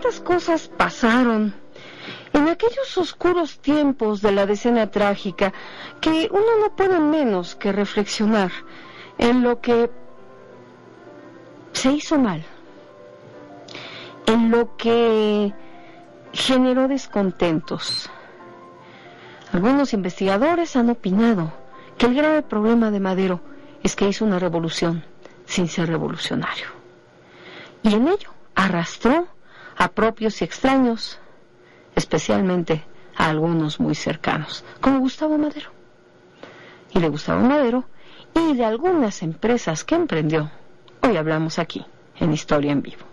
Estas cosas pasaron en aquellos oscuros tiempos de la decena trágica que uno no puede menos que reflexionar en lo que se hizo mal, en lo que generó descontentos. Algunos investigadores han opinado que el grave problema de Madero es que hizo una revolución sin ser revolucionario. Y en ello arrastró a propios y extraños, especialmente a algunos muy cercanos, como Gustavo Madero. Y de Gustavo Madero y de algunas empresas que emprendió, hoy hablamos aquí, en Historia en Vivo.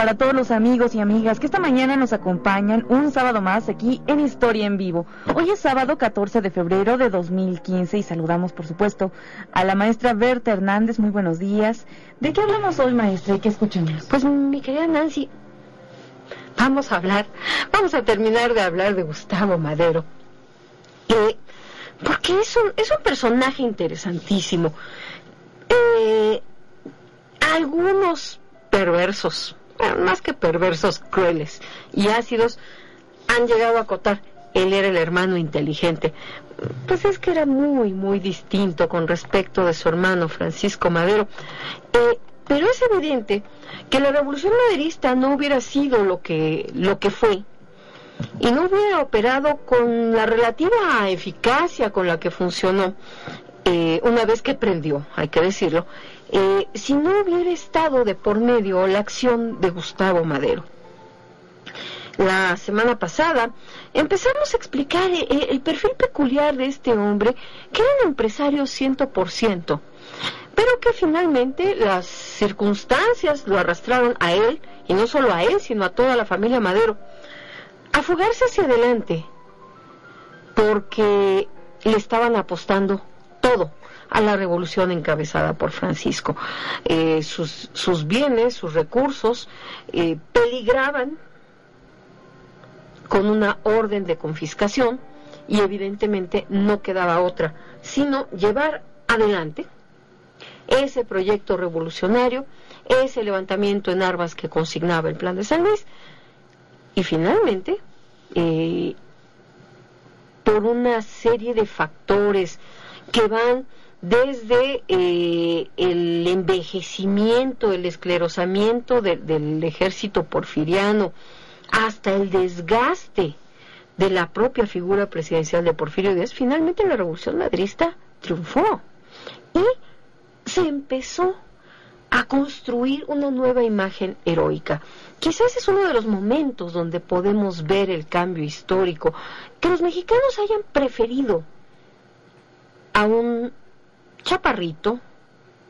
Para todos los amigos y amigas que esta mañana nos acompañan un sábado más aquí en Historia en Vivo. Hoy es sábado 14 de febrero de 2015 y saludamos, por supuesto, a la maestra Berta Hernández. Muy buenos días. ¿De qué hablamos hoy, maestra, y qué escuchamos? Pues, mi querida Nancy, vamos a hablar, vamos a terminar de hablar de Gustavo Madero. Porque es un, es un personaje interesantísimo. Eh, algunos perversos más que perversos, crueles y ácidos, han llegado a acotar. Él era el hermano inteligente. Pues es que era muy, muy distinto con respecto de su hermano Francisco Madero. Eh, pero es evidente que la revolución maderista no hubiera sido lo que, lo que fue y no hubiera operado con la relativa eficacia con la que funcionó eh, una vez que prendió, hay que decirlo, eh, si no hubiera estado de por medio la acción de Gustavo Madero. La semana pasada empezamos a explicar eh, el perfil peculiar de este hombre, que era un empresario ciento por ciento, pero que finalmente las circunstancias lo arrastraron a él, y no solo a él, sino a toda la familia Madero, a fugarse hacia adelante, porque le estaban apostando todo a la revolución encabezada por Francisco. Eh, sus, bienes, sus recursos eh, peligraban con una orden de confiscación y evidentemente no quedaba otra sino llevar adelante ese proyecto revolucionario, ese levantamiento en armas que consignaba el plan de San Luis y finalmente eh, por una serie de factores que van desde eh, el envejecimiento, el esclerosamiento del ejército porfiriano, hasta el desgaste de la propia figura presidencial de Porfirio Díaz, finalmente la revolución madrista triunfó y se empezó a construir una nueva imagen heroica. Quizás es uno de los momentos donde podemos ver el cambio histórico, que los mexicanos hayan preferido a un chaparrito,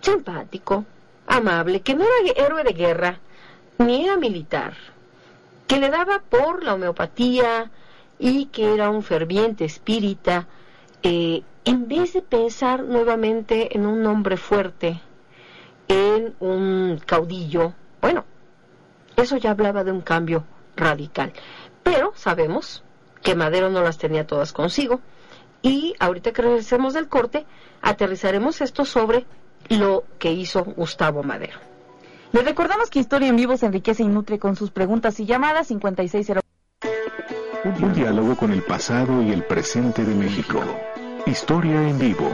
simpático, amable, que no era héroe de guerra, ni era militar, que le daba por la homeopatía y que era un ferviente espírita, eh, en vez de pensar nuevamente en un hombre fuerte, en un caudillo, bueno, eso ya hablaba de un cambio radical. Pero sabemos que Madero no las tenía todas consigo, y ahorita que regresemos del corte, aterrizaremos esto sobre lo que hizo Gustavo Madero. Les recordamos que Historia en Vivo se enriquece y nutre con sus preguntas y llamadas 560. Un diálogo con el pasado y el presente de México. Historia en Vivo.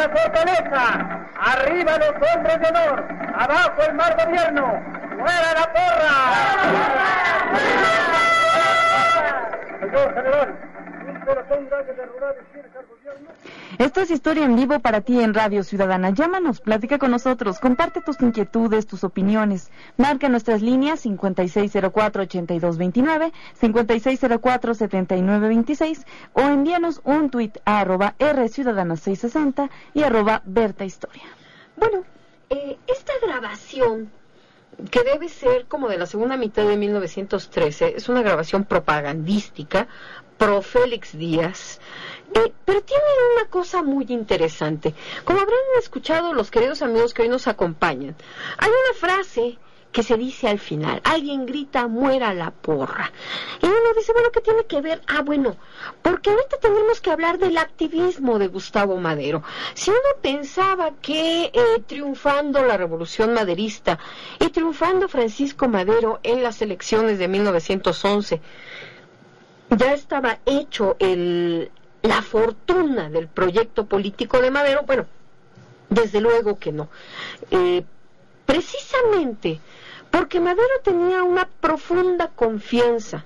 La fortaleza, arriba los hombres de honor, abajo el mal gobierno, fuera la porra. Señor general, Esto es Historia en Vivo para ti en Radio Ciudadana. Llámanos, platica con nosotros, comparte tus inquietudes, tus opiniones. Marca nuestras líneas 5604-8229, 5604-7926 o envíanos un tuit a arroba rciudadana660 y arroba Berta Historia. Bueno, eh, esta grabación que debe ser como de la segunda mitad de 1913, es una grabación propagandística pro Félix Díaz, eh, pero tiene una cosa muy interesante. Como habrán escuchado los queridos amigos que hoy nos acompañan, hay una frase que se dice al final, alguien grita, muera la porra. Y uno dice, bueno, ¿qué tiene que ver? Ah, bueno, porque ahorita tendremos que hablar del activismo de Gustavo Madero. Si uno pensaba que eh, triunfando la revolución maderista y triunfando Francisco Madero en las elecciones de 1911, ya estaba hecho el, la fortuna del proyecto político de Madero, bueno, desde luego que no. Eh, precisamente porque Madero tenía una profunda confianza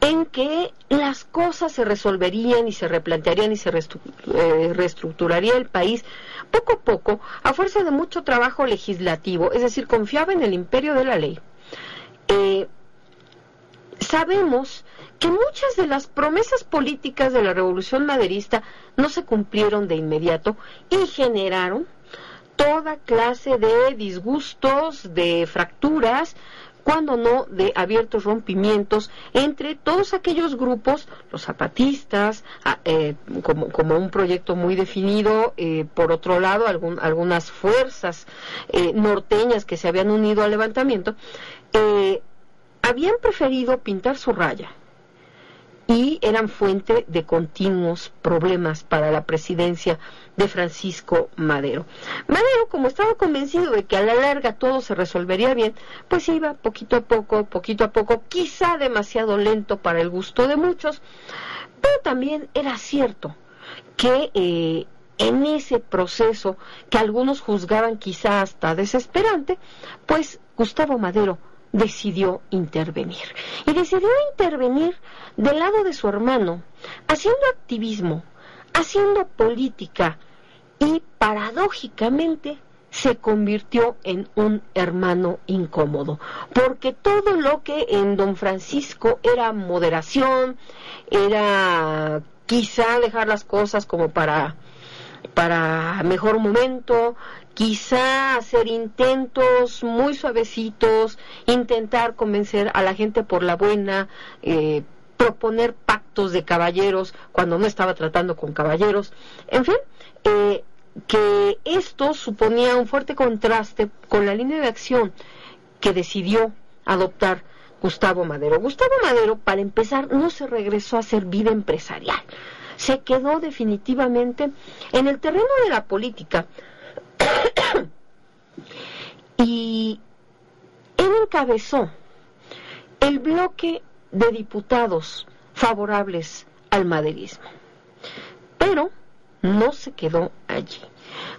en que las cosas se resolverían y se replantearían y se eh, reestructuraría el país poco a poco a fuerza de mucho trabajo legislativo, es decir, confiaba en el imperio de la ley. Eh, sabemos que muchas de las promesas políticas de la revolución maderista no se cumplieron de inmediato y generaron toda clase de disgustos, de fracturas, cuando no de abiertos rompimientos entre todos aquellos grupos, los zapatistas, ah, eh, como, un proyecto muy definido, eh, por otro lado, algunas fuerzas eh, norteñas que se habían unido al levantamiento, habían preferido pintar su raya y eran fuente de continuos problemas para la presidencia de Francisco Madero. Madero, como estaba convencido de que a la larga todo se resolvería bien, pues iba poquito a poco, poquito a poco, quizá demasiado lento para el gusto de muchos, pero también era cierto que eh, en ese proceso que algunos juzgaban quizá hasta desesperante, pues Gustavo Madero decidió intervenir. Y decidió intervenir del lado de su hermano, haciendo activismo, haciendo política y paradójicamente se convirtió en un hermano incómodo, porque todo lo que en don Francisco era moderación, era quizá dejar las cosas como para para mejor momento, quizá hacer intentos muy suavecitos, intentar convencer a la gente por la buena, eh, proponer pactos de caballeros cuando no estaba tratando con caballeros, en fin, eh, que esto suponía un fuerte contraste con la línea de acción que decidió adoptar Gustavo Madero. Gustavo Madero, para empezar, no se regresó a hacer vida empresarial, se quedó definitivamente en el terreno de la política, y él encabezó el bloque de diputados favorables al maderismo. Pero no se quedó allí.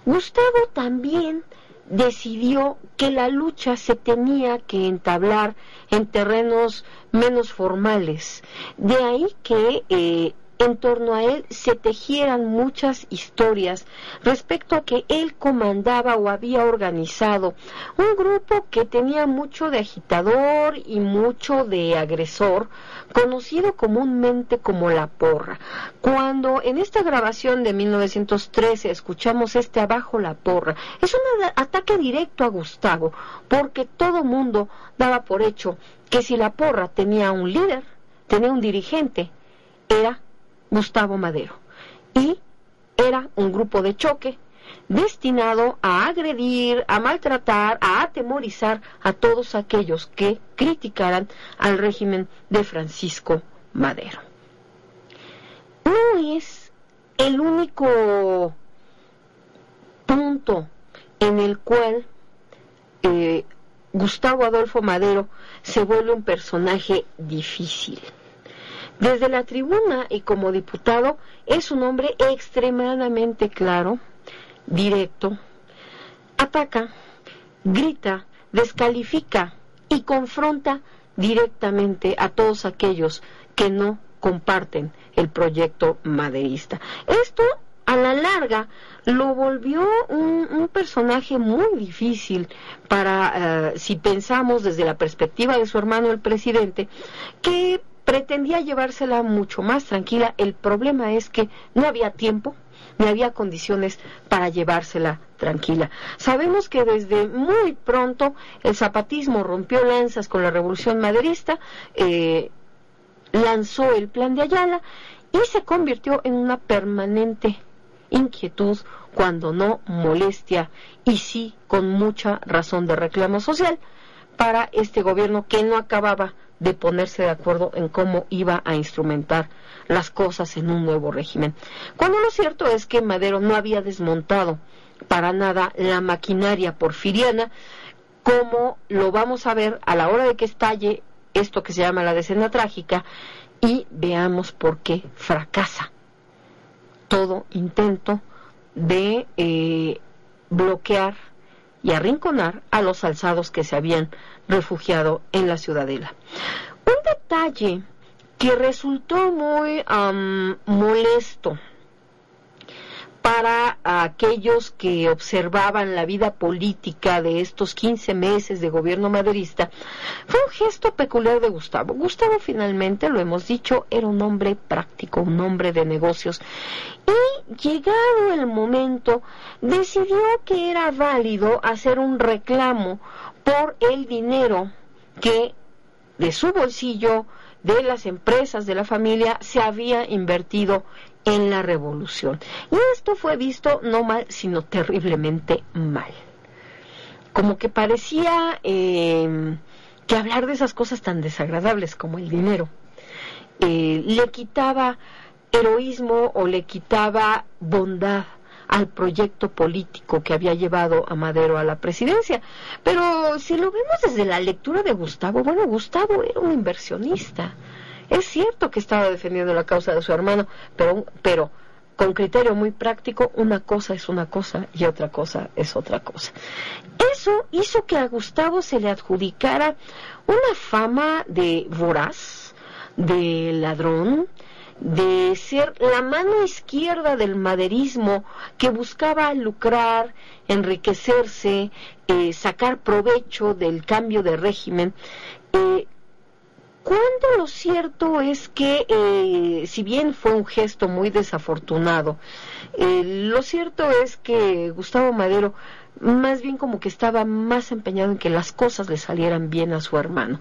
Gustavo también decidió que la lucha se tenía que entablar en terrenos menos formales. De ahí que eh, en torno a él se tejieran muchas historias respecto a que él comandaba o había organizado un grupo que tenía mucho de agitador y mucho de agresor, conocido comúnmente como la porra. Cuando en esta grabación de 1913 escuchamos este abajo la porra, es un ataque directo a Gustavo, porque todo mundo daba por hecho que si la porra tenía un líder, tenía un dirigente, era Gustavo Madero. Y era un grupo de choque destinado a agredir, a maltratar, a atemorizar a todos aquellos que criticaran al régimen de Francisco Madero. No es el único punto en el cual eh, Gustavo Adolfo Madero se vuelve un personaje difícil. Desde la tribuna y como diputado es un hombre extremadamente claro, directo, ataca, grita, descalifica y confronta directamente a todos aquellos que no comparten el proyecto maderista. Esto a la larga lo volvió un, personaje muy difícil para, eh, si pensamos desde la perspectiva de su hermano el presidente, que pretendía llevársela mucho más tranquila. El problema es que no había tiempo, ni había condiciones para llevársela tranquila. Sabemos que desde muy pronto el zapatismo rompió lanzas con la revolución maderista, eh, lanzó el plan de Ayala y se convirtió en una permanente inquietud, cuando no molestia, y sí con mucha razón de reclamo social para este gobierno que no acababa de ponerse de acuerdo en cómo iba a instrumentar las cosas en un nuevo régimen. Cuando lo cierto es que Madero no había desmontado para nada la maquinaria porfiriana, como lo vamos a ver a la hora de que estalle esto que se llama la decena trágica, y veamos por qué fracasa todo intento de eh, bloquear y arrinconar a los alzados que se habían refugiado en la ciudadela. Un detalle que resultó muy molesto para aquellos que observaban la vida política de estos 15 meses de gobierno maderista, fue un gesto peculiar de Gustavo. Gustavo finalmente, lo hemos dicho, era un hombre práctico, un hombre de negocios. Y llegado el momento, decidió que era válido hacer un reclamo por el dinero que de su bolsillo, de las empresas de la familia, se había invertido en la revolución. Y esto fue visto no mal, sino terriblemente mal. Como que parecía em, que hablar de esas cosas tan desagradables como el dinero eh, le quitaba heroísmo o le quitaba bondad al proyecto político que había llevado a Madero a la presidencia. Pero si lo vemos desde la lectura de Gustavo, bueno, Gustavo era un inversionista es cierto que estaba defendiendo la causa de su hermano, pero, pero con criterio muy práctico, una cosa es una cosa y otra cosa es otra cosa. Eso hizo que a Gustavo se le adjudicara una fama de voraz, de ladrón, de ser la mano izquierda del maderismo que buscaba lucrar, enriquecerse, eh, sacar provecho del cambio de régimen. Eh, cuando lo cierto es que, eh, si bien fue un gesto muy desafortunado, eh, lo cierto es que Gustavo Madero más bien como que estaba más empeñado en que las cosas le salieran bien a su hermano.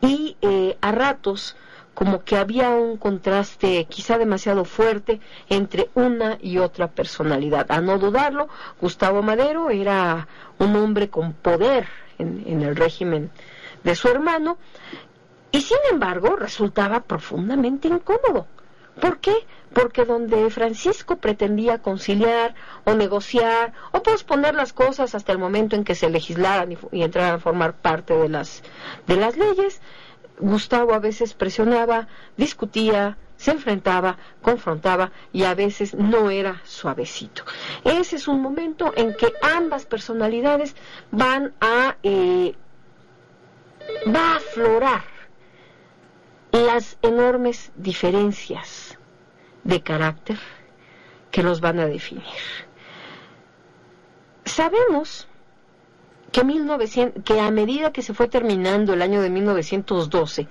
Y eh, a ratos como que había un contraste quizá demasiado fuerte entre una y otra personalidad. A no dudarlo, Gustavo Madero era un hombre con poder en el régimen de su hermano, y sin embargo resultaba profundamente incómodo. ¿Por qué? Porque donde Francisco pretendía conciliar o negociar o posponer las cosas hasta el momento en que se legislaran y, entraran a formar parte de las, de las leyes, Gustavo a veces presionaba, discutía, se enfrentaba, confrontaba y a veces no era suavecito. Ese es un momento en que ambas personalidades van a, eh, va a aflorar las enormes diferencias de carácter que los van a definir. Sabemos que, 1900, que a medida que se fue terminando el año de 1912,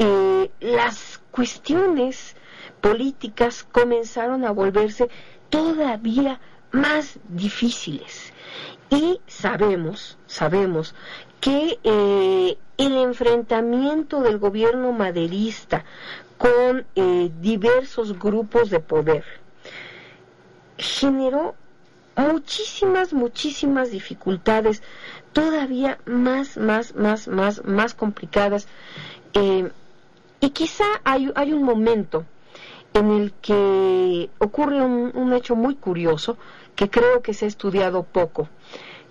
eh, las cuestiones políticas comenzaron a volverse todavía más difíciles. Y sabemos, sabemos que eh, el enfrentamiento del gobierno maderista con eh, diversos grupos de poder generó muchísimas, muchísimas dificultades todavía más, más, más, más, más complicadas. Eh, y quizá hay, hay, un momento en el que ocurre un, hecho muy curioso que creo que se ha estudiado poco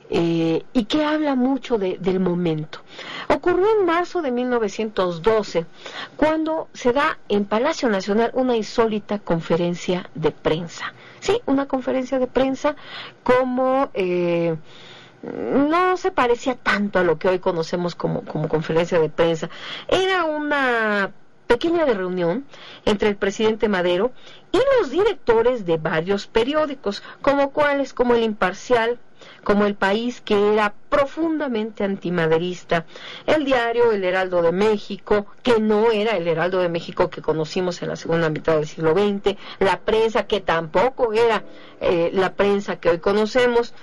eh, y que habla mucho del momento. Ocurrió en marzo de 1912, cuando se da en Palacio Nacional una insólita conferencia de prensa. Sí, una conferencia de prensa como... Eh, no se parecía tanto a lo que hoy conocemos como conferencia de prensa. Era una pequeña de reunión entre el presidente Madero y los directores de varios periódicos, como cuáles, como el Imparcial, como el país que era profundamente antimaderista, el diario El Heraldo de México, que no era el Heraldo de México que conocimos en la segunda mitad del siglo XX, la prensa que tampoco era eh, la prensa que hoy conocemos,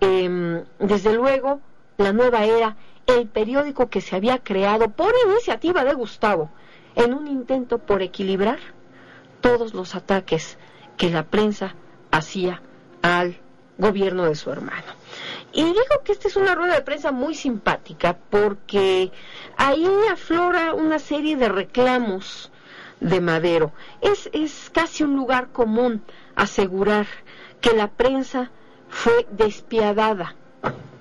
em, desde luego la nueva era, el periódico que se había creado por iniciativa de Gustavo, en un intento por equilibrar todos los ataques que la prensa hacía al gobierno de su hermano. Y digo que esta es una rueda de prensa muy simpática porque ahí aflora una serie de reclamos de Madero. Es, es casi un lugar común asegurar que la prensa fue despiadada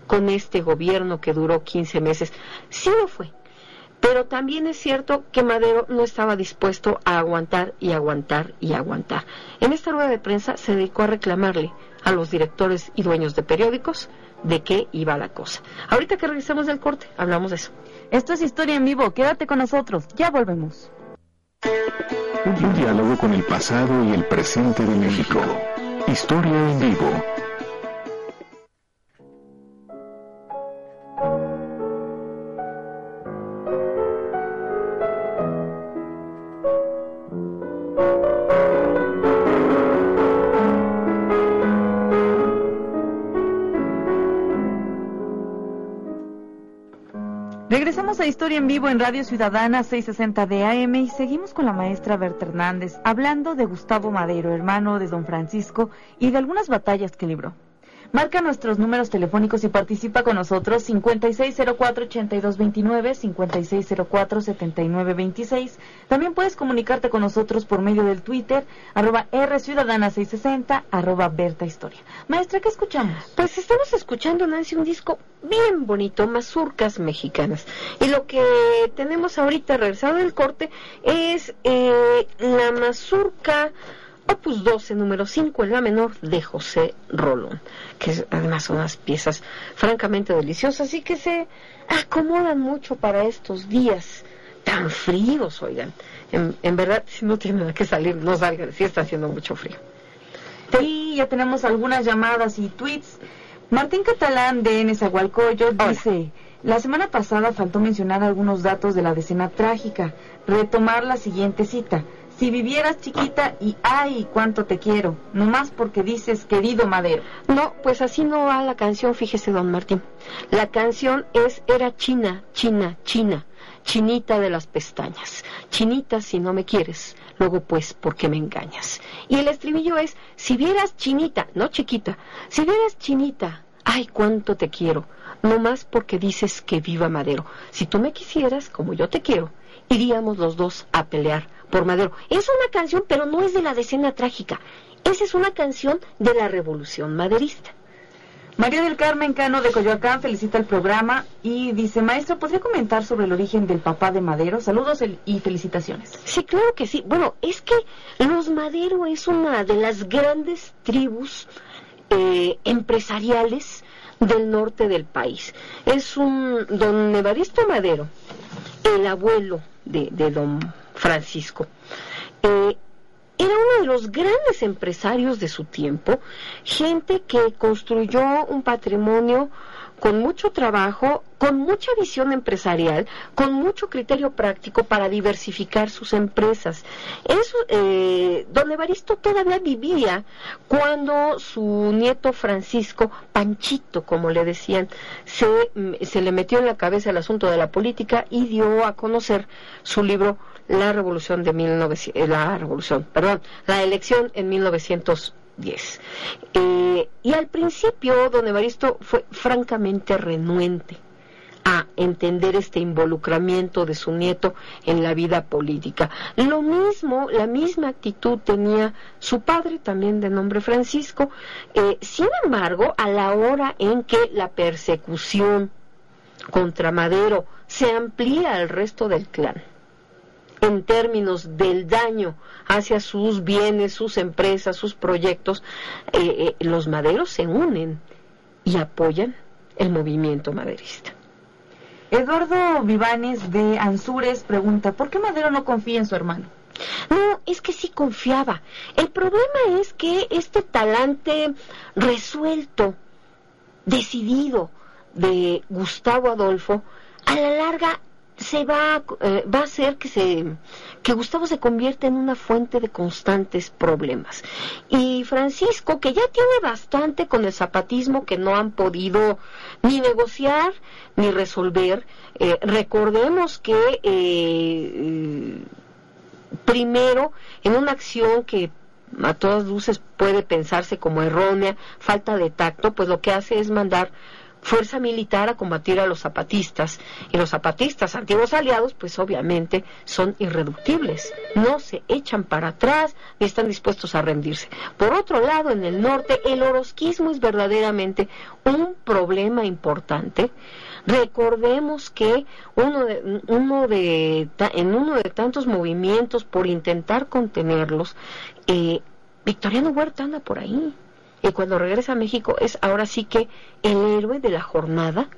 con este gobierno que duró 15 meses. Sí lo fue, pero también es cierto que Madero no estaba dispuesto a aguantar y aguantar y aguantar. En esta rueda de prensa se dedicó a reclamarle a los directores y dueños de periódicos de qué iba la cosa. Ahorita que regresemos del corte, hablamos de eso. Esto es Historia en Vivo, quédate con nosotros, ya volvemos. Un diálogo con el pasado y el presente de México. Historia en Vivo. Regresamos a Historia en Vivo en Radio Ciudadana 660 de AM y seguimos con la maestra Berta Hernández hablando de Gustavo Madero, hermano de don Francisco, y de algunas batallas que libró. Marca nuestros números telefónicos y participa con nosotros 5604-8229, 5604-7926. También puedes comunicarte con nosotros por medio del Twitter, arroba rciudadana660, arroba Berta Historia. Maestra, ¿qué escuchamos? Pues estamos escuchando, Nancy, un disco bien bonito, mazurcas mexicanas. Y lo que tenemos ahorita, regresado del corte, es eh, la mazurca Opus 12, número 5 en la menor de José Rolón, que además son unas piezas francamente deliciosas y que se acomodan mucho para estos días tan fríos, oigan. En, verdad, si no tienen que salir, no salgan, si está haciendo mucho frío. Sí, ya tenemos algunas llamadas y tweets. Martín Catalán de Nezahualcóyotl dice, la semana pasada faltó mencionar algunos datos de la decena trágica. Retomar la siguiente cita. Si vivieras chiquita y ay, cuánto te quiero, nomás porque dices querido Madero. No, pues así no va la canción, fíjese, don Martín. La canción es Era China, China, China, chinita de las pestañas. Chinita si no me quieres, luego pues, ¿por qué me engañas? Y el estribillo es, si vieras chinita, no chiquita, si vieras chinita, ay, cuánto te quiero, nomás porque dices que viva Madero. Si tú me quisieras, como yo te quiero, iríamos los dos a pelear por Madero. Es una canción, pero no es de la decena trágica. Esa es una canción de la revolución maderista. María del Carmen Cano de Coyoacán felicita el programa y dice, maestro, ¿podría comentar sobre el origen del papá de Madero? Saludos y felicitaciones. Sí, claro que sí. Bueno, es que los Madero es una de las grandes tribus eh, empresariales del norte del país. Es un don Evaristo Madero, el abuelo de, de don Francisco. Eh, era uno de los grandes empresarios de su tiempo, gente que construyó un patrimonio con mucho trabajo, con mucha visión empresarial, con mucho criterio práctico para diversificar sus empresas. Eso, eh, don Evaristo todavía vivía cuando su nieto Francisco, Panchito, como le decían, se, se le metió en la cabeza el asunto de la política y dio a conocer su libro la revolución de 1900, eh, la revolución, perdón, la elección en 1910. Eh, y al principio, don Evaristo fue francamente renuente a entender este involucramiento de su nieto en la vida política. Lo mismo, la misma actitud tenía su padre, también de nombre Francisco. Eh, sin embargo, a la hora en que la persecución contra Madero se amplía al resto del clan, en términos del daño hacia sus bienes, sus empresas, sus proyectos, eh, eh, los maderos se unen y apoyan el movimiento maderista. Eduardo Vivanes de Ansures pregunta, ¿por qué Madero no confía en su hermano? No, es que sí confiaba. El problema es que este talante resuelto, decidido de Gustavo Adolfo, a la larga se va, eh, va a hacer que se que Gustavo se convierta en una fuente de constantes problemas. Y Francisco, que ya tiene bastante con el zapatismo que no han podido ni negociar ni resolver, eh, recordemos que eh, primero en una acción que a todas luces puede pensarse como errónea, falta de tacto, pues lo que hace es mandar fuerza militar a combatir a los zapatistas. Y los zapatistas, antiguos aliados, pues obviamente son irreductibles. No se echan para atrás ni están dispuestos a rendirse. Por otro lado, en el norte, el orosquismo es verdaderamente un problema importante. Recordemos que uno de, uno de, en uno de tantos movimientos por intentar contenerlos, eh, Victoriano Huerta anda por ahí y cuando regresa a México es ahora sí que el héroe de la jornada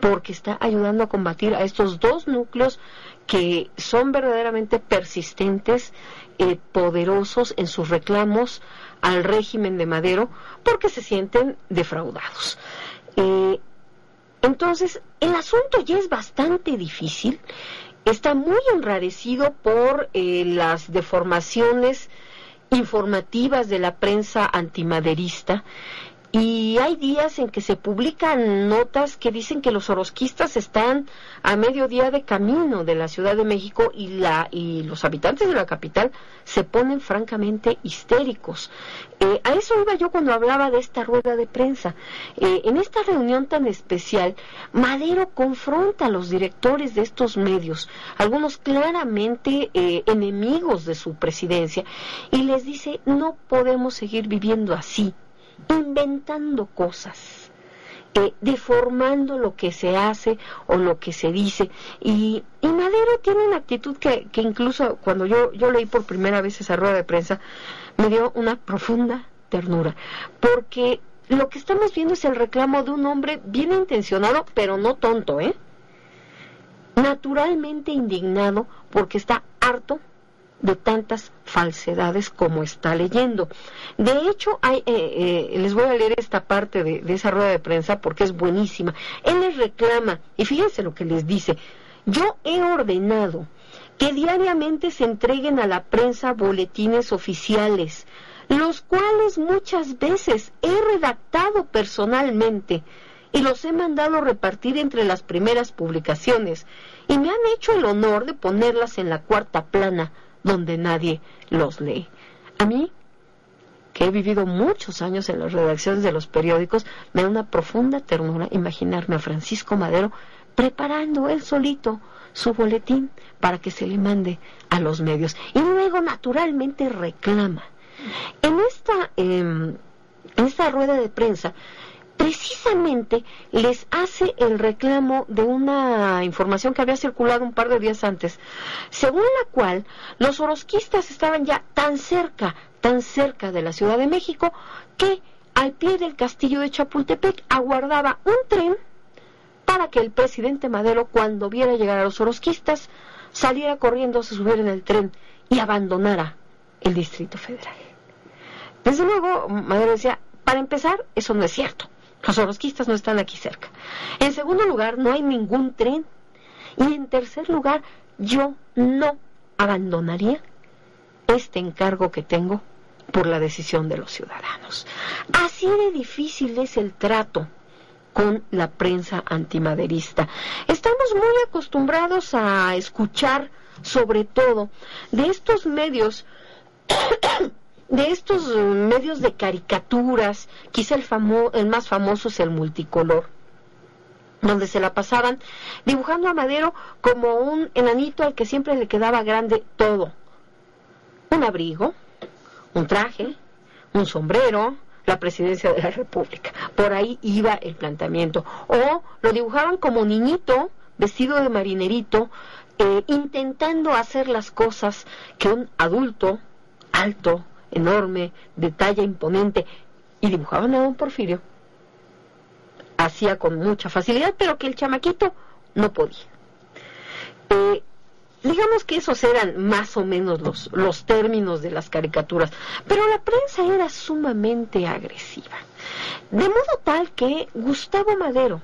porque está ayudando a combatir a estos dos núcleos que son verdaderamente persistentes, eh, poderosos en sus reclamos al régimen de Madero, porque se sienten defraudados. Eh, entonces, el asunto ya es bastante difícil, está muy enrarecido por eh, las deformaciones informativas de la prensa antimaderista y hay días en que se publican notas que dicen que los orosquistas están a mediodía de camino de la Ciudad de México y, la, y los habitantes de la capital se ponen francamente histéricos. Eh, a eso iba yo cuando hablaba de esta rueda de prensa. Eh, en esta reunión tan especial, Madero confronta a los directores de estos medios, algunos claramente eh, enemigos de su presidencia, y les dice, no podemos seguir viviendo así inventando cosas, eh, deformando lo que se hace o lo que se dice. Y, y Madero tiene una actitud que, que incluso cuando yo, yo leí por primera vez esa rueda de prensa, me dio una profunda ternura, porque lo que estamos viendo es el reclamo de un hombre bien intencionado, pero no tonto, ¿eh? Naturalmente indignado porque está harto de tantas falsedades como está leyendo. De hecho, hay, eh, eh, les voy a leer esta parte de, de esa rueda de prensa porque es buenísima. Él les reclama, y fíjense lo que les dice, yo he ordenado que diariamente se entreguen a la prensa boletines oficiales, los cuales muchas veces he redactado personalmente y los he mandado repartir entre las primeras publicaciones y me han hecho el honor de ponerlas en la cuarta plana donde nadie los lee. A mí, que he vivido muchos años en las redacciones de los periódicos, me da una profunda ternura imaginarme a Francisco Madero preparando él solito su boletín para que se le mande a los medios. Y luego, naturalmente, reclama. En esta, en esta rueda de prensa, precisamente les hace el reclamo de una información que había circulado un par de días antes, según la cual los orosquistas estaban ya tan cerca, tan cerca de la Ciudad de México, que al pie del castillo de Chapultepec aguardaba un tren para que el presidente Madero, cuando viera llegar a los orosquistas, saliera corriendo, se subiera en el tren y abandonara el Distrito Federal. Desde luego, Madero decía, para empezar, eso no es cierto. Los orosquistas no están aquí cerca. En segundo lugar, no hay ningún tren. Y en tercer lugar, yo no abandonaría este encargo que tengo por la decisión de los ciudadanos. Así de difícil es el trato con la prensa antimaderista. Estamos muy acostumbrados a escuchar sobre todo de estos medios de estos eh, medios de caricaturas, quizá el, el más famoso es el multicolor, donde se la pasaban dibujando a Madero como un enanito al que siempre le quedaba grande todo. Un abrigo, un traje, un sombrero, la presidencia de la República. Por ahí iba el planteamiento. O lo dibujaban como niñito, vestido de marinerito, eh, intentando hacer las cosas que un adulto alto, enorme, de talla imponente, y dibujaban a don Porfirio. Hacía con mucha facilidad, pero que el chamaquito no podía. Eh, digamos que esos eran más o menos los, los términos de las caricaturas, pero la prensa era sumamente agresiva. De modo tal que Gustavo Madero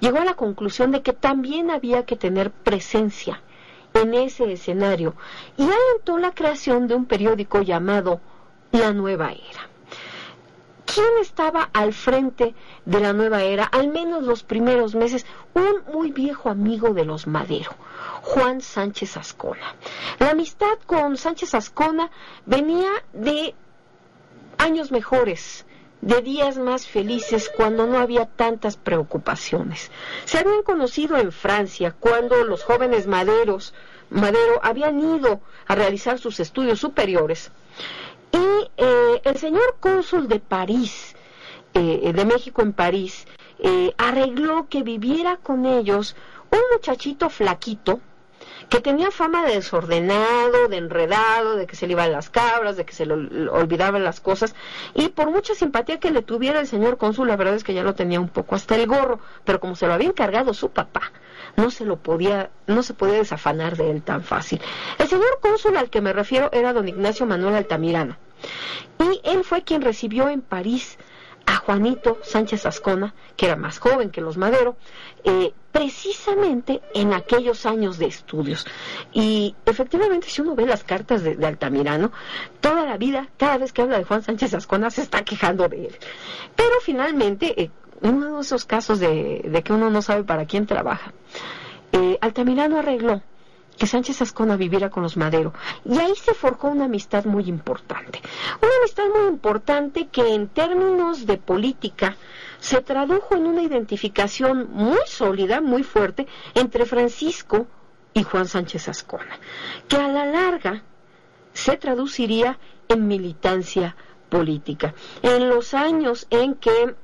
llegó a la conclusión de que también había que tener presencia en ese escenario y alentó la creación de un periódico llamado La Nueva Era. ¿Quién estaba al frente de la nueva era? Al menos los primeros meses, un muy viejo amigo de los Madero, Juan Sánchez Ascona. La amistad con Sánchez Ascona venía de años mejores, de días más felices cuando no había tantas preocupaciones. Se habían conocido en Francia cuando los jóvenes maderos, Madero habían ido a realizar sus estudios superiores y eh, el señor cónsul de París, eh, de México en París, eh, arregló que viviera con ellos un muchachito flaquito que tenía fama de desordenado, de enredado, de que se le iban las cabras, de que se le olvidaban las cosas, y por mucha simpatía que le tuviera el señor cónsul, la verdad es que ya lo tenía un poco hasta el gorro, pero como se lo había encargado su papá, no se lo podía, no se podía desafanar de él tan fácil. El señor cónsul al que me refiero era don Ignacio Manuel Altamirano, y él fue quien recibió en París a Juanito Sánchez Ascona, que era más joven que los Madero, eh, precisamente en aquellos años de estudios. Y efectivamente, si uno ve las cartas de, Altamirano, toda la vida, cada vez que habla de Juan Sánchez Ascona, se está quejando de él. Pero finalmente, eh, uno de esos casos de, que uno no sabe para quién trabaja, eh, Altamirano arregló que Sánchez Ascona viviera con los Madero. Y ahí se forjó una amistad muy importante. Una amistad muy importante que en términos de política se tradujo en una identificación muy sólida, muy fuerte, entre Francisco y Juan Sánchez Ascona, que a la larga se traduciría en militancia política. En los años en que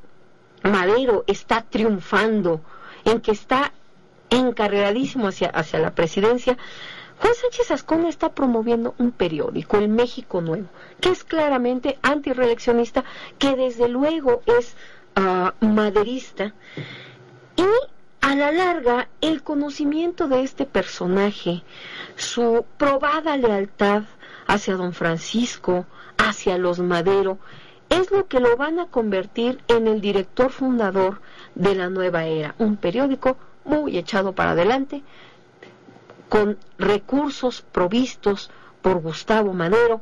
Madero está triunfando, en que está encarregadísimo hacia, hacia la presidencia, Juan Sánchez Ascona está promoviendo un periódico, el México Nuevo, que es claramente antireeleccionista, que desde luego es ah, maderista. Y a la larga, el conocimiento de este personaje, su probada lealtad hacia don Francisco, hacia los Madero, es lo que lo van a convertir en el director fundador de la nueva era, un periódico muy echado para adelante, con recursos provistos por Gustavo Madero,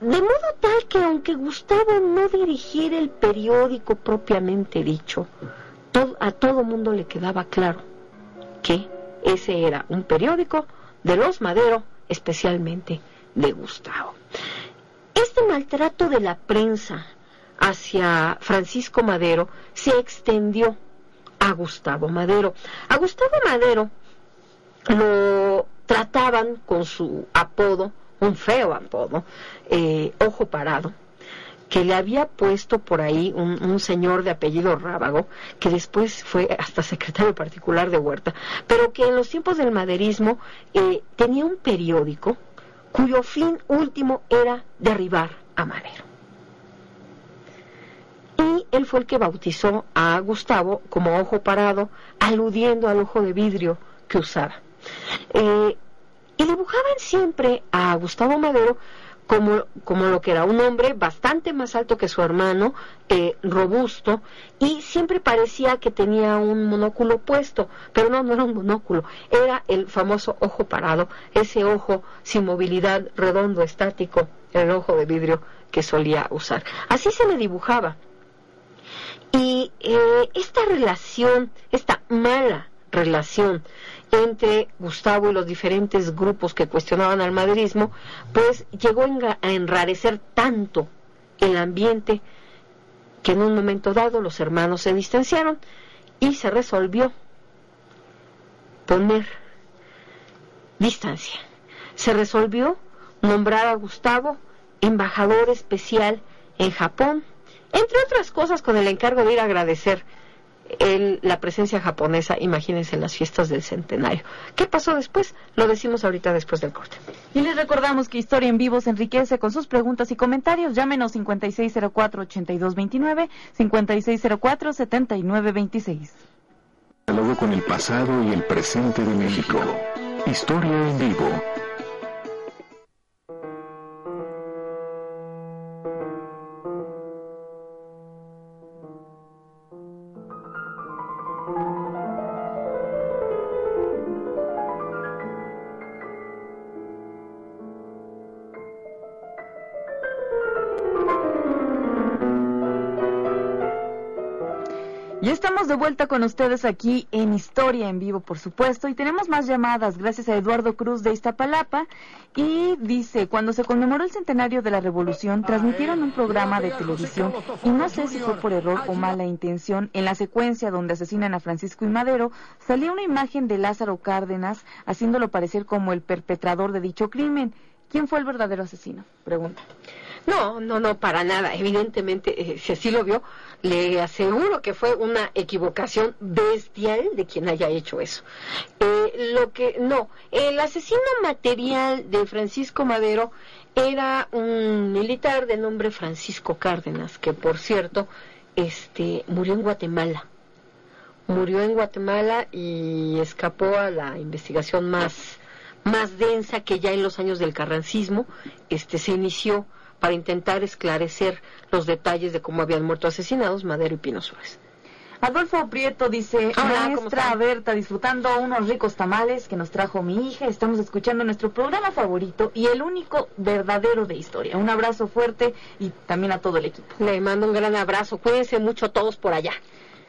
de modo tal que aunque Gustavo no dirigiera el periódico propiamente dicho, a todo mundo le quedaba claro que ese era un periódico de los Madero, especialmente de Gustavo. Este maltrato de la prensa hacia Francisco Madero se extendió a Gustavo Madero. A Gustavo Madero lo trataban con su apodo, un feo apodo, eh, ojo parado, que le había puesto por ahí un, señor de apellido Rábago, que después fue hasta secretario particular de Huerta, pero que en los tiempos del maderismo eh, tenía un periódico cuyo fin último era derribar a Madero él fue el que bautizó a Gustavo como ojo parado, aludiendo al ojo de vidrio que usaba. Eh, y dibujaban siempre a Gustavo Madero como, como, lo que era un hombre bastante más alto que su hermano, eh, robusto, y siempre parecía que tenía un monóculo puesto, pero no, no era un monóculo, era el famoso ojo parado, ese ojo sin movilidad, redondo, estático, el ojo de vidrio que solía usar. Así se le dibujaba. Y eh, esta relación, esta mala relación entre Gustavo y los diferentes grupos que cuestionaban al maderismo, pues llegó a enrarecer tanto el ambiente que en un momento dado los hermanos se distanciaron y se resolvió poner distancia. Se resolvió nombrar a Gustavo embajador especial en Japón entre otras cosas con el encargo de ir a agradecer la presencia japonesa, imagínense en las fiestas del centenario. ¿Qué pasó después? Lo decimos ahorita después del corte. Y les recordamos que Historia en Vivo se enriquece con sus preguntas y comentarios. Llámenos 5604-8229, 5604-7926. diálogo con el pasado y el presente de México. Historia en vivo. Vuelta con ustedes aquí en Historia en Vivo, por supuesto, y tenemos más llamadas gracias a Eduardo Cruz de Iztapalapa. Y dice, cuando se conmemoró el centenario de la Revolución, transmitieron un programa de televisión y no sé si fue por error o mala intención, en la secuencia donde asesinan a Francisco y Madero, salía una imagen de Lázaro Cárdenas haciéndolo parecer como el perpetrador de dicho crimen. ¿Quién fue el verdadero asesino? Pregunta. No, no, no, para nada. Evidentemente, eh, si así lo vio, le aseguro que fue una equivocación bestial de quien haya hecho eso. Eh, lo que, no, el asesino material de Francisco Madero era un militar de nombre Francisco Cárdenas, que por cierto, este, murió en Guatemala. Murió en Guatemala y escapó a la investigación más, más densa que ya en los años del carrancismo, este, se inició para intentar esclarecer los detalles de cómo habían muerto asesinados Madero y Pino Suárez. Adolfo Prieto dice, Hola, ¿cómo maestra? Berta, disfrutando unos ricos tamales que nos trajo mi hija, estamos escuchando nuestro programa favorito y el único verdadero de historia. Un abrazo fuerte y también a todo el equipo. Le mando un gran abrazo. Cuídense mucho todos por allá.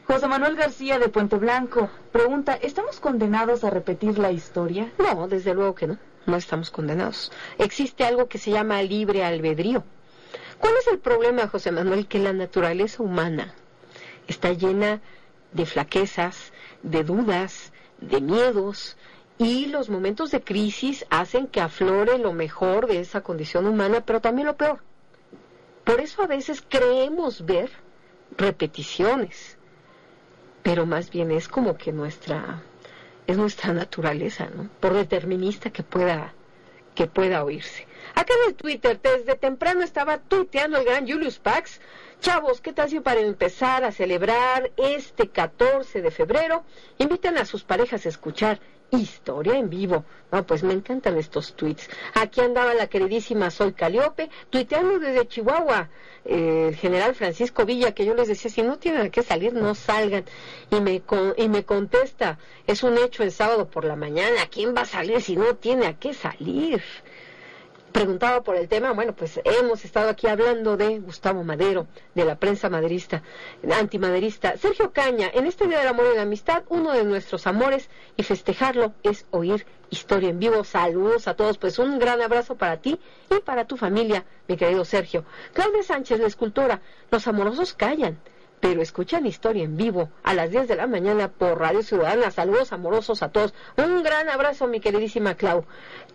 José Manuel García de Puente Blanco pregunta, ¿estamos condenados a repetir la historia? No, desde luego que no. No estamos condenados. Existe algo que se llama libre albedrío. ¿Cuál es el problema, José Manuel? Que la naturaleza humana está llena de flaquezas, de dudas, de miedos, y los momentos de crisis hacen que aflore lo mejor de esa condición humana, pero también lo peor. Por eso a veces creemos ver repeticiones, pero más bien es como que nuestra es nuestra naturaleza, ¿no? Por determinista que pueda que pueda oírse. Acá en el Twitter, desde temprano estaba tuiteando el gran Julius Pax. Chavos, ¿qué tal si para empezar a celebrar este 14 de febrero invitan a sus parejas a escuchar Historia en vivo? No, pues me encantan estos tweets. Aquí andaba la queridísima Sol Caliope, tuiteando desde Chihuahua, eh, el general Francisco Villa, que yo les decía, si no tienen a qué salir, no salgan. Y me, con- y me contesta, es un hecho el sábado por la mañana, ¿quién va a salir si no tiene a qué salir? Preguntaba por el tema, bueno, pues hemos estado aquí hablando de Gustavo Madero, de la prensa maderista, antimaderista. Sergio Caña, en este Día del Amor y la Amistad, uno de nuestros amores y festejarlo es oír historia en vivo. Saludos a todos, pues un gran abrazo para ti y para tu familia, mi querido Sergio. Claudia Sánchez, la escultora, los amorosos callan. Pero escuchan historia en vivo a las 10 de la mañana por Radio Ciudadana. Saludos amorosos a todos. Un gran abrazo, mi queridísima Clau.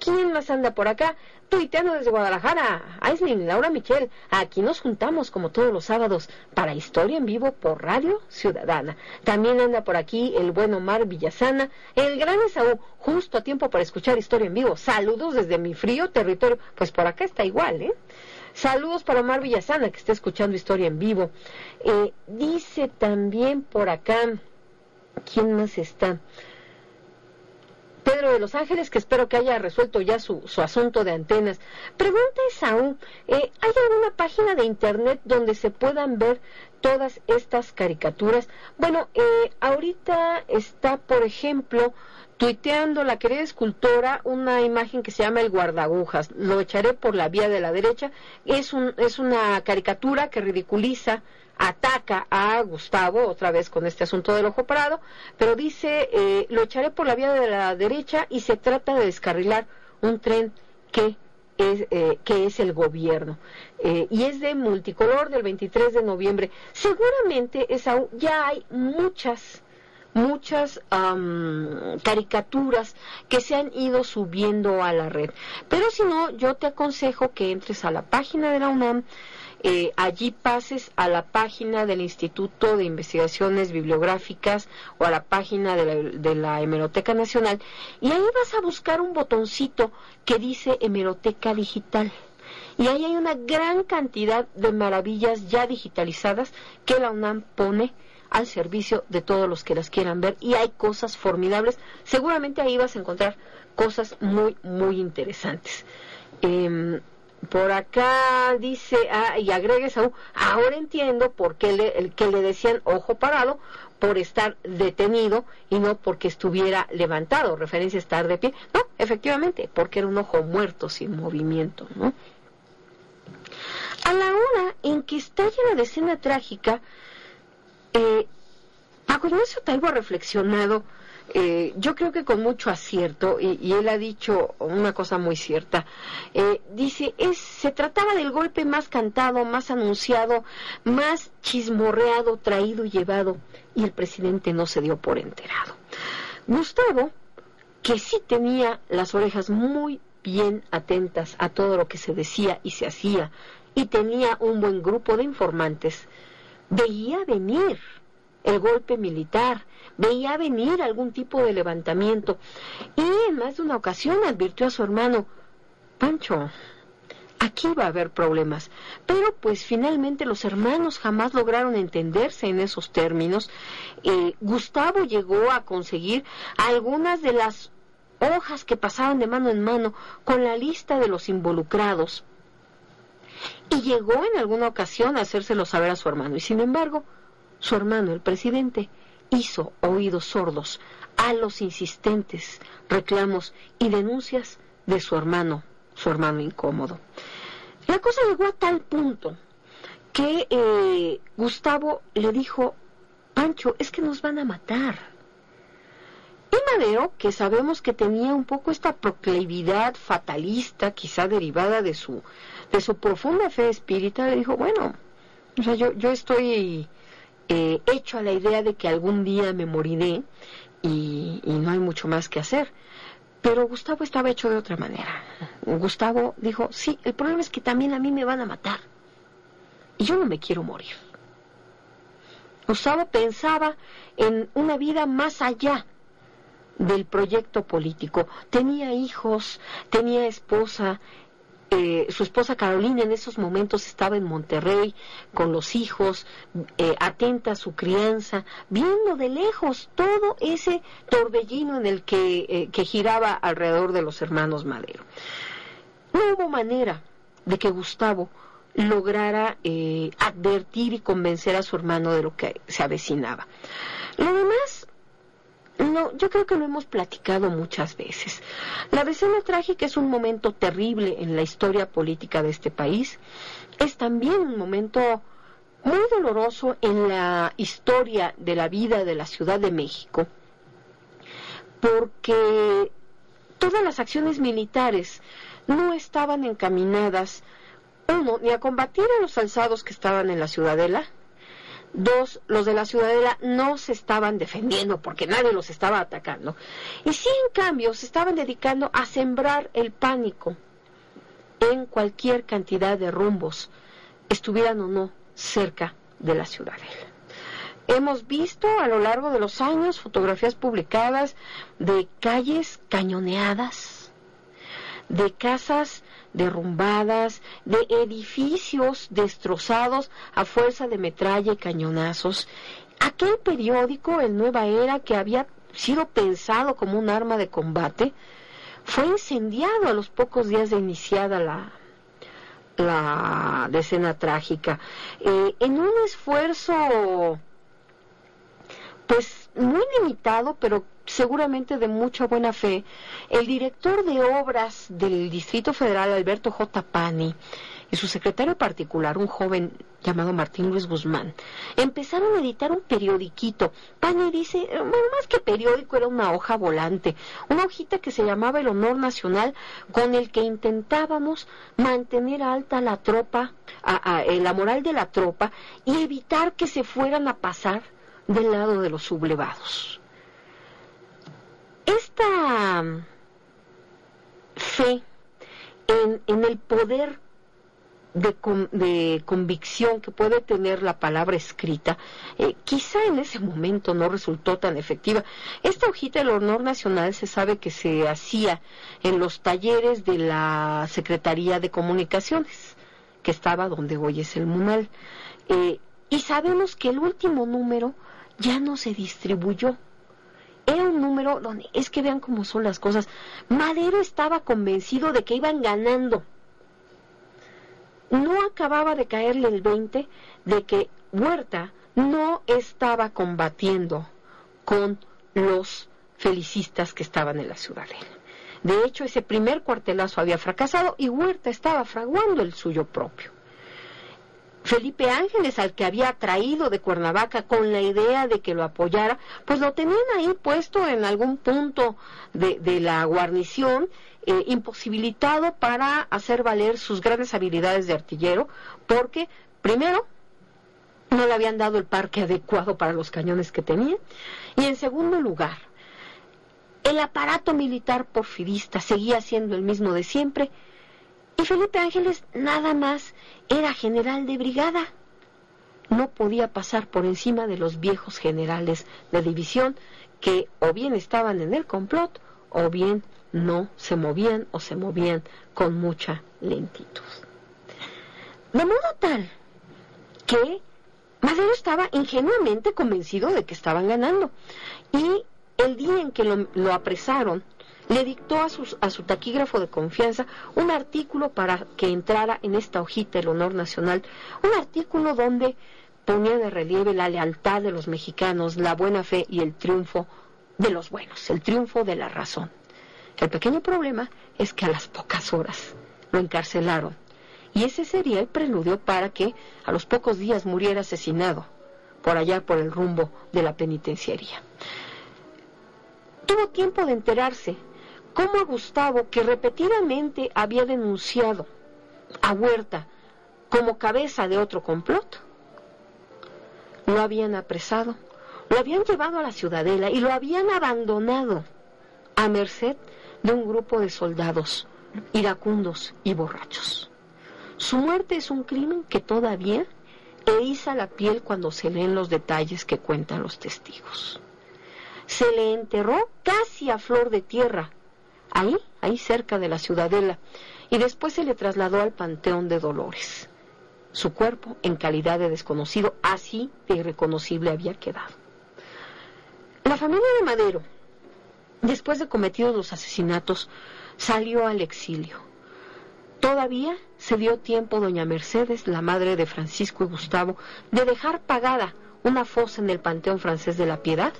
¿Quién más anda por acá? Tuiteando desde Guadalajara. Aislinn, Laura Michel. Aquí nos juntamos como todos los sábados para Historia en Vivo por Radio Ciudadana. También anda por aquí el buen Omar Villasana. El gran Esaú, justo a tiempo para escuchar Historia en Vivo. Saludos desde mi frío territorio. Pues por acá está igual, ¿eh? Saludos para Omar Villasana, que está escuchando Historia en Vivo. Eh, dice también por acá, ¿quién más está? Pedro de Los Ángeles, que espero que haya resuelto ya su, su asunto de antenas. Pregunta Esaú, eh, ¿hay alguna página de internet donde se puedan ver todas estas caricaturas? Bueno, eh, ahorita está, por ejemplo, tuiteando la querida escultora una imagen que se llama el guardagujas. Lo echaré por la vía de la derecha. Es, un, es una caricatura que ridiculiza, ataca a Gustavo, otra vez con este asunto del ojo parado, pero dice, eh, lo echaré por la vía de la derecha y se trata de descarrilar un tren que es, eh, que es el gobierno. Eh, y es de multicolor del 23 de noviembre. Seguramente esa, ya hay muchas muchas am, caricaturas que se han ido subiendo a la red. Pero si no, yo te aconsejo que entres a la página de la UNAM, eh, allí pases a la página del Instituto de Investigaciones Bibliográficas o a la página de la, de la Hemeroteca Nacional y ahí vas a buscar un botoncito que dice Hemeroteca Digital. Y ahí hay una gran cantidad de maravillas ya digitalizadas que la UNAM pone al servicio de todos los que las quieran ver y hay cosas formidables. Seguramente ahí vas a encontrar cosas muy, muy interesantes. Em, por acá dice, ah, y agregue Saúl, ahora entiendo por qué le, el, que le decían ojo parado por estar detenido y no porque estuviera levantado, referencia estar de pie. No, efectivamente, porque era un ojo muerto sin movimiento, ¿no? A la hora en que estalla la decena trágica, eh, Paco Ignacio Taibo ha reflexionado eh, yo creo que con mucho acierto, y, él ha dicho una cosa muy cierta, eh, dice, es, se trataba del golpe más cantado, más anunciado, más chismorreado, traído y llevado, y el presidente no se dio por enterado. Gustavo, que sí tenía las orejas muy bien atentas a todo lo que se decía y se hacía, y tenía un buen grupo de informantes, veía venir el golpe militar, veía venir algún tipo de levantamiento y en más de una ocasión advirtió a su hermano, Pancho, aquí va a haber problemas. Pero pues finalmente los hermanos jamás lograron entenderse en esos términos. Eh, Gustavo llegó a conseguir algunas de las hojas que pasaban de mano en mano con la lista de los involucrados. Y llegó en alguna ocasión a hacérselo saber a su hermano. Y sin embargo, su hermano, el presidente, hizo oídos sordos a los insistentes reclamos y denuncias de su hermano, su hermano incómodo. La cosa llegó a tal punto que eh, Gustavo le dijo, Pancho, es que nos van a matar. Y Madero, que sabemos que tenía un poco esta proclividad fatalista, quizá derivada de su, de su profunda fe espírita, le dijo, bueno, o sea, yo, yo estoy eh, hecho a la idea de que algún día me moriré y, no hay mucho más que hacer. Pero Gustavo estaba hecho de otra manera. Gustavo dijo, sí, el problema es que también a mí me van a matar. Y yo no me quiero morir. Gustavo pensaba en una vida más allá del proyecto político. Tenía hijos, tenía esposa, eh, su esposa Carolina en esos momentos estaba en Monterrey con los hijos, eh, atenta a su crianza, viendo de lejos todo ese torbellino en el que, eh, que giraba alrededor de los hermanos Madero. No hubo manera de que Gustavo lograra advertir y convencer a su hermano de lo que se avecinaba. Lo demás no, yo creo que lo hemos platicado muchas veces. La decena trágica es un momento terrible en la historia política de este país. Es también un momento muy doloroso en la historia de la vida de la Ciudad de México, porque todas las acciones militares no estaban encaminadas, uno, ni a combatir a los alzados que estaban en la ciudadela, Dos, los de la ciudadela no se estaban defendiendo porque nadie los estaba atacando. Y sí, en cambio, se estaban dedicando a sembrar el pánico en cualquier cantidad de rumbos, estuvieran o no cerca de la ciudadela. Hemos visto a lo largo de los años fotografías publicadas de calles cañoneadas, de casas derrumbadas, de edificios destrozados a fuerza de metralla y cañonazos. Aquel periódico, el Nueva Era, que había sido pensado como un arma de combate, fue incendiado a los pocos días de iniciada la, la decena trágica. Eh, en un esfuerzo, pues muy limitado, pero seguramente de mucha buena fe, el director de obras del Distrito Federal, Alberto J. Pani, y su secretario particular, un joven llamado Martín Luis Guzmán, empezaron a editar un periodiquito. Pani dice, bueno, más que periódico, era una hoja volante, una hojita que se llamaba El Honor Nacional, con el que intentábamos mantener alta la tropa, a, eh, la moral de la tropa, y evitar que se fueran a pasar del lado de los sublevados. Esta fe en, el poder de, convicción que puede tener la palabra escrita, eh, quizá en ese momento no resultó tan efectiva. Esta hojita del honor nacional se sabe que se hacía en los talleres de la Secretaría de Comunicaciones, que estaba donde hoy es el MUNAL. Eh, y sabemos que el último número ya no se distribuyó. Era un número donde, es que vean cómo son las cosas, Madero estaba convencido de que iban ganando. No acababa de caerle el 20 de que Huerta no estaba combatiendo con los felicistas que estaban en la ciudadela. De hecho, ese primer cuartelazo había fracasado y Huerta estaba fraguando el suyo propio. Felipe Ángeles, al que había traído de Cuernavaca con la idea de que lo apoyara, pues lo tenían ahí puesto en algún punto de, la guarnición, eh, imposibilitado para hacer valer sus grandes habilidades de artillero, porque primero no le habían dado el parque adecuado para los cañones que tenía, y en segundo lugar, el aparato militar porfirista seguía siendo el mismo de siempre, y Felipe Ángeles nada más era general de brigada. No podía pasar por encima de los viejos generales de división que o bien estaban en el complot o bien no se movían o se movían con mucha lentitud. De modo tal que Madero estaba ingenuamente convencido de que estaban ganando y el día en que lo, apresaron le dictó a, a su taquígrafo de confianza un artículo para que entrara en esta hojita el honor nacional, un artículo donde ponía de relieve la lealtad de los mexicanos, la buena fe y el triunfo de los buenos, el triunfo de la razón. El pequeño problema es que a las pocas horas lo encarcelaron y ese sería el preludio para que a los pocos días muriera asesinado por allá por el rumbo de la penitenciaría. Tuvo tiempo de enterarse cómo a Gustavo, que repetidamente había denunciado a Huerta como cabeza de otro complot, lo habían apresado, lo habían llevado a la ciudadela y lo habían abandonado a merced de un grupo de soldados iracundos y borrachos. Su muerte es un crimen que todavía eriza la piel cuando se leen los detalles que cuentan los testigos. Se le enterró casi a flor de tierra ahí, ahí cerca de la ciudadela, y después se le trasladó al Panteón de Dolores. Su cuerpo, en calidad de desconocido, así de irreconocible había quedado. La familia de Madero, después de cometidos los asesinatos, salió al exilio. Todavía se dio tiempo doña Mercedes, la madre de Francisco y Gustavo, de dejar pagada una fosa en el Panteón Francés de la Piedad,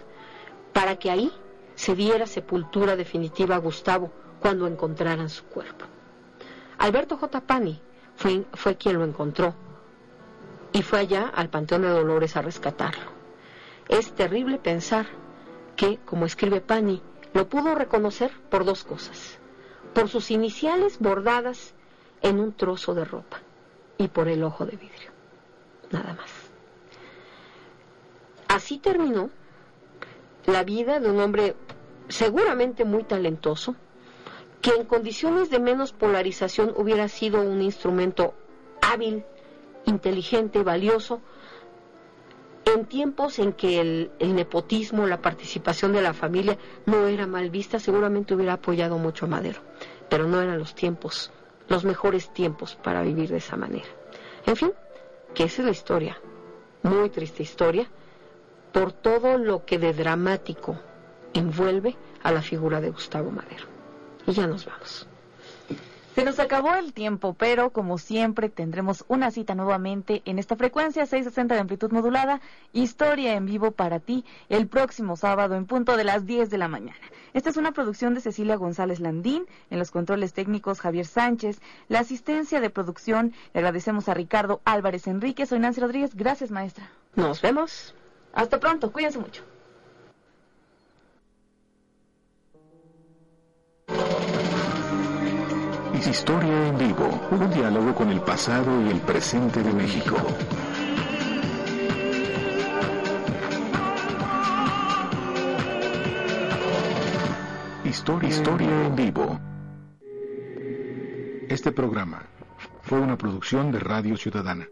para que ahí se diera sepultura definitiva a Gustavo cuando encontraran su cuerpo. Alberto J. Pani fue, fue quien lo encontró y fue allá al Panteón de Dolores a rescatarlo. Es terrible pensar que, como escribe Pani, lo pudo reconocer por dos cosas, por sus iniciales bordadas en un trozo de ropa y por el ojo de vidrio, nada más. Así terminó la vida de un hombre seguramente muy talentoso, que en condiciones de menos polarización hubiera sido un instrumento hábil, inteligente, valioso, en tiempos en que el, nepotismo, la participación de la familia no era mal vista, seguramente hubiera apoyado mucho a Madero, pero no eran los tiempos, los mejores tiempos para vivir de esa manera. En fin, que esa es la historia, muy triste historia, por todo lo que de dramático envuelve a la figura de Gustavo Madero. Y ya nos vamos. Se nos acabó el tiempo, pero como siempre tendremos una cita nuevamente en esta frecuencia 660 de amplitud modulada, historia en vivo para ti el próximo sábado en punto de las 10 de la mañana. Esta es una producción de Cecilia González Landín, en los controles técnicos Javier Sánchez, la asistencia de producción, le agradecemos a Ricardo Álvarez Enríquez, soy Nancy Rodríguez, gracias maestra. Nos vemos. Hasta pronto, cuídense mucho. Historia en vivo, un diálogo con el pasado y el presente de México. Historia, Historia en vivo. Este programa fue una producción de Radio Ciudadana.